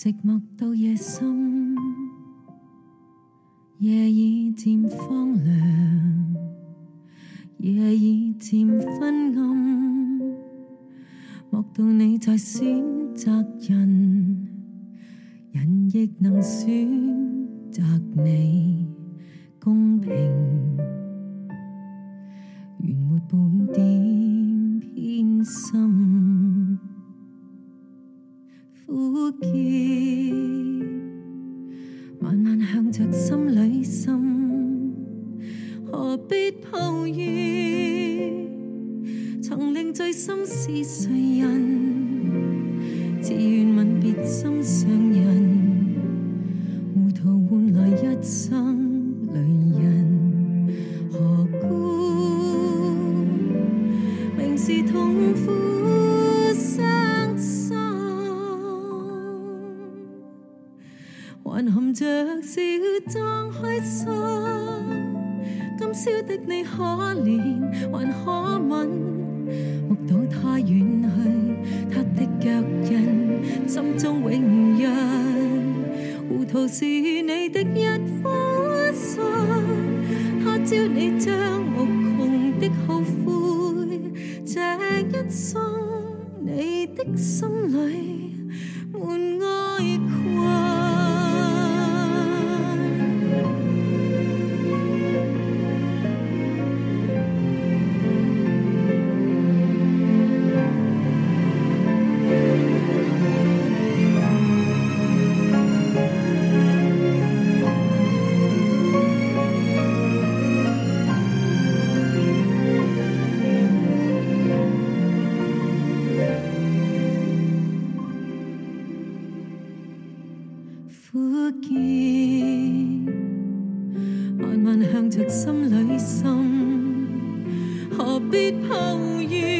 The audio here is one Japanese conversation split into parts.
寂寞到夜深。中永人，糊涂是你的一颗心，他朝你将无穷的后悔，这一生你的心里。苦涩，慢慢向着心里深，何必抱怨。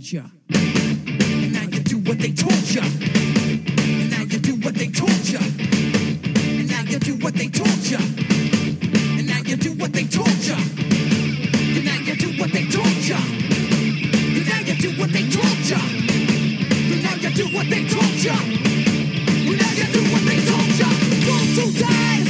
told ya. Now you do what they told ya. Now you do what they told ya. Now you do what they told ya. Now you do what they told ya. Now you do what they told ya. Now you do what they told ya. Now you do what they told ya. Now you do what they told ya. Don't to die.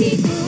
people.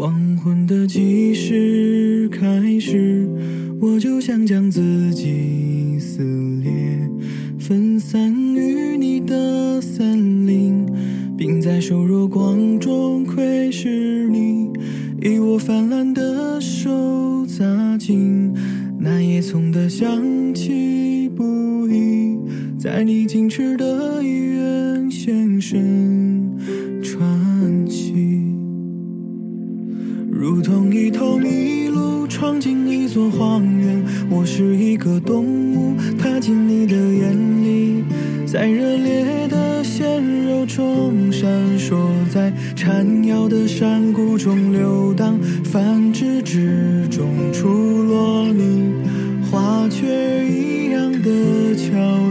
黄昏的计时开始，我就想将自己。繁殖之中，出落你花却一样的俏。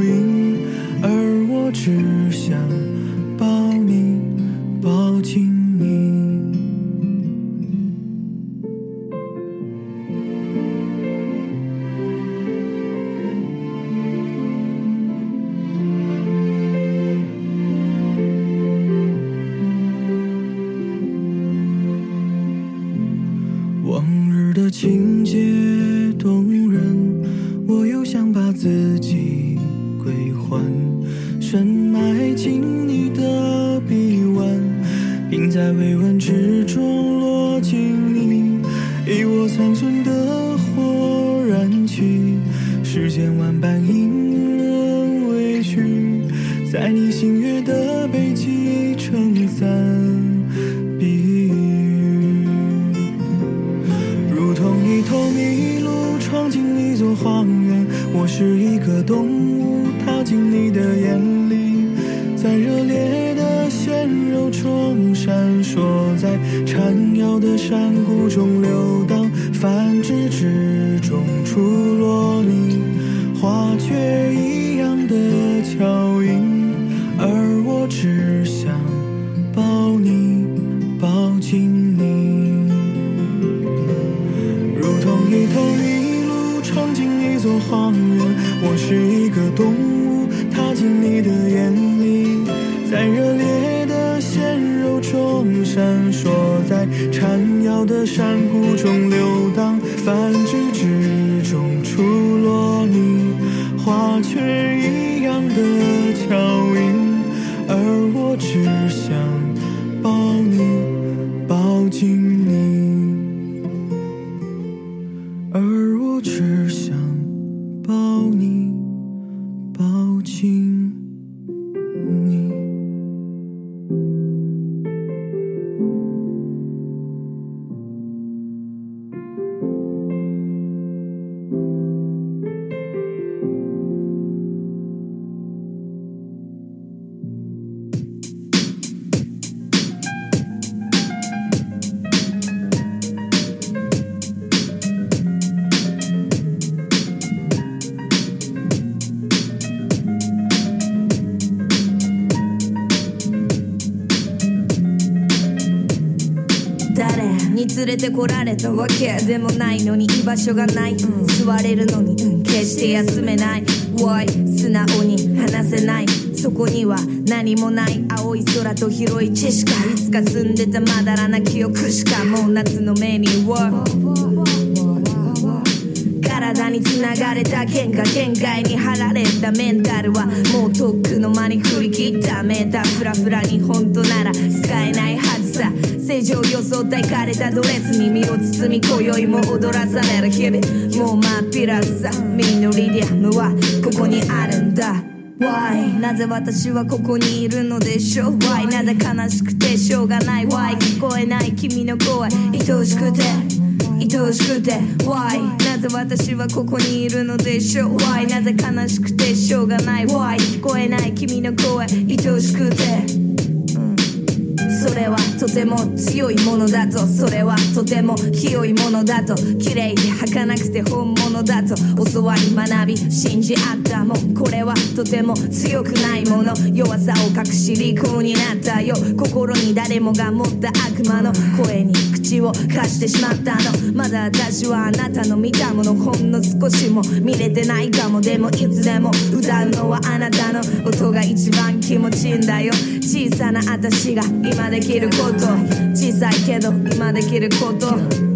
的山谷中連れてこられたわけでもないのに居場所がない、座れるのに、決して休めない。Why 素直に話せない。そこには何もない。青い空と広い地しかいつか住んでたまだらな記憶しかもう夏のメニューは体に繋がれた剣が限界に張られたメンタルはもうとっくの間に振り切った。メーターフラフラに本当なら装ったいかれたドレスに身を包み今宵も踊らされる日々。もう真っ平さミノリディアムはここにあるんだ。Why? なぜ私はここにいるのでしょう？Why? なぜ悲しくてしょうがない？Why? 聞こえない君の声。愛しくて。愛しくて。Why? なぜ私はここにいるのでしょう？Why? なぜ悲しくてしょうがない？Why? 聞こえない君の声。愛しくて、それはとても強いものだとそれはとても広いものだと綺麗で儚くて本物だと教わり学び信じ合ったもん。これはとても強くないもの。弱さを隠し利口になったよ。心に誰もが持った悪魔の声に口を貸してしまったの。まだ私はあなたの見たものほんの少しも見れてないかも。でもいつでも歌うのはあなたの音が一番気持ちいいんだよ。小さな私が今できること。小さいけど今できること。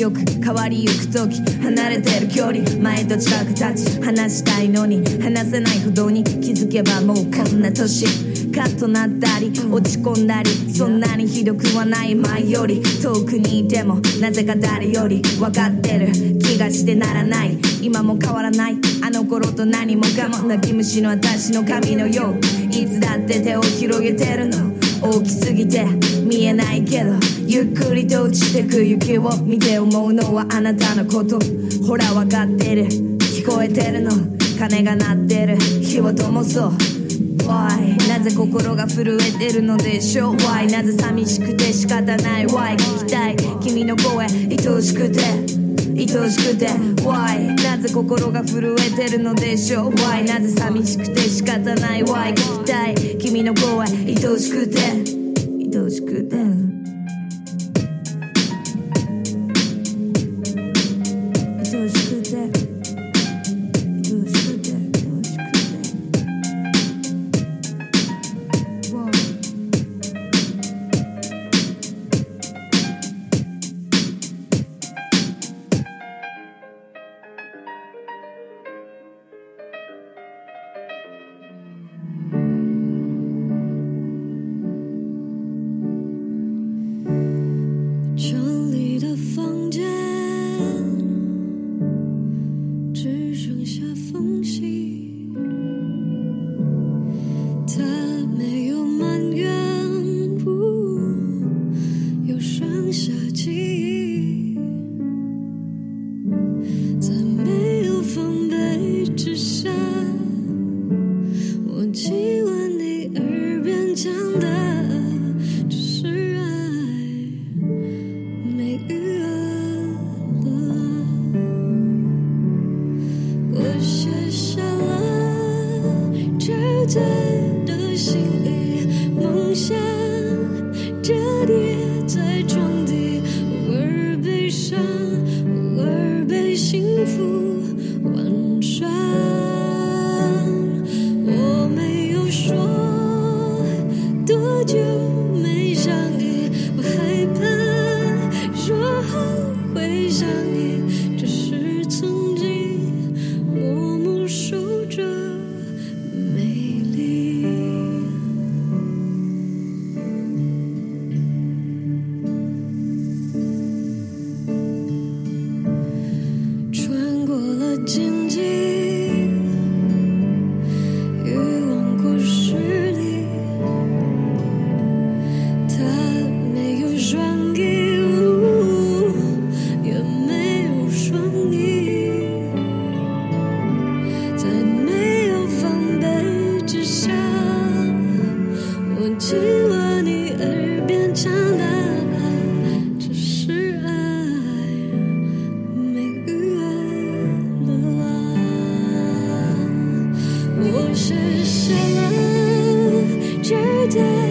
薄れてく変わりゆく時離れてる距離前と近く立ち話したいのに話せないほどに気づけばもうこんな年カッとなったり落ち込んだりそんなにひどくはない前より遠くにいてもなぜか誰より分かってる気がしてならない今も変わらないあの頃と何もかも泣き虫の私の髪のよういつだって手を広げてるの大きすぎて見えないけどゆっくりと落ちてく雪を見て思うのはあなたのこと。ほら分かってる。聞こえてるの。鐘が鳴ってる。火を灯そう。Why? なぜ心が震えてるのでしょう？Why? なぜ寂しくて仕方ない？Why? 聞きたい。君の声愛しくて。愛しくて。Why? なぜ心が震えてるのでしょう？Why? なぜ寂しくて仕方ない？Why? 聞きたい。君の声愛しくて。愛しくて。是什么？值得